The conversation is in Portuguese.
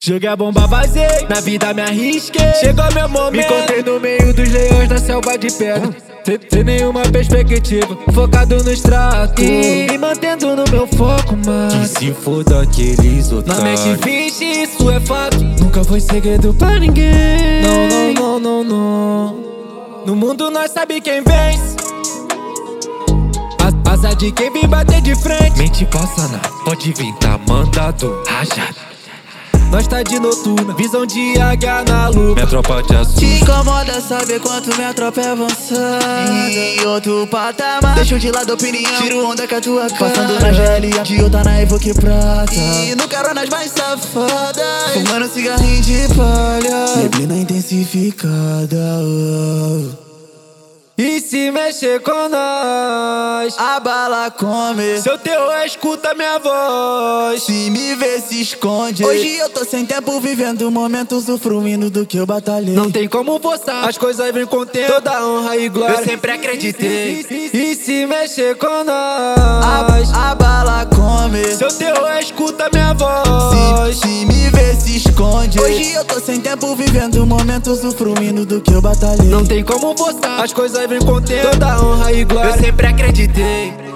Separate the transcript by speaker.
Speaker 1: Joguei a bomba, vazei, na vida me arrisquei. Chegou meu momento, me encontrei no meio dos leões da selva de pedra. Sem, sem nenhuma perspectiva, focado no extrato. E me mantendo no meu foco, mano.
Speaker 2: Que se foda aqueles
Speaker 1: Na
Speaker 2: otários.
Speaker 1: mente finge, isso é fato. Nunca foi segredo pra ninguém. Não, não, não, não, não. No mundo nós sabe quem vence. Asa de quem vem bater de frente.
Speaker 2: Mente passana, pode vir, tá mandado. Rajado.
Speaker 1: Nós tá de noturna, visão de águia na lua.
Speaker 2: Minha tropa de azul.
Speaker 3: Te incomoda saber quanto minha tropa é avançada. Em outro patamar. Deixo de lado a opinião. Tiro onda com a tua cara. Passando na GL De outra na Evoque Prata E no Caronas mais safadas. Fumando cigarrinho de palha. Neblina intensificada oh.
Speaker 1: E se mexer com nós.
Speaker 3: A bala come
Speaker 1: Seu teu escuta minha voz.
Speaker 3: Se me vê se esconde Hoje eu tô sem tempo vivendo momentos Usufruindo do que eu batalhei
Speaker 1: Não tem como forçar, as coisas vêm com tempo. Toda honra e glória.
Speaker 3: Eu sempre acreditei.
Speaker 1: E se mexer com
Speaker 3: a,
Speaker 1: nós.
Speaker 3: a bala come
Speaker 1: Seu teu
Speaker 3: Hoje eu tô sem tempo vivendo momentos Usufruindo do que eu batalhei
Speaker 1: Não tem como forçar, as coisas vêm com tempo. Toda honra e glória.
Speaker 3: Eu sempre acreditei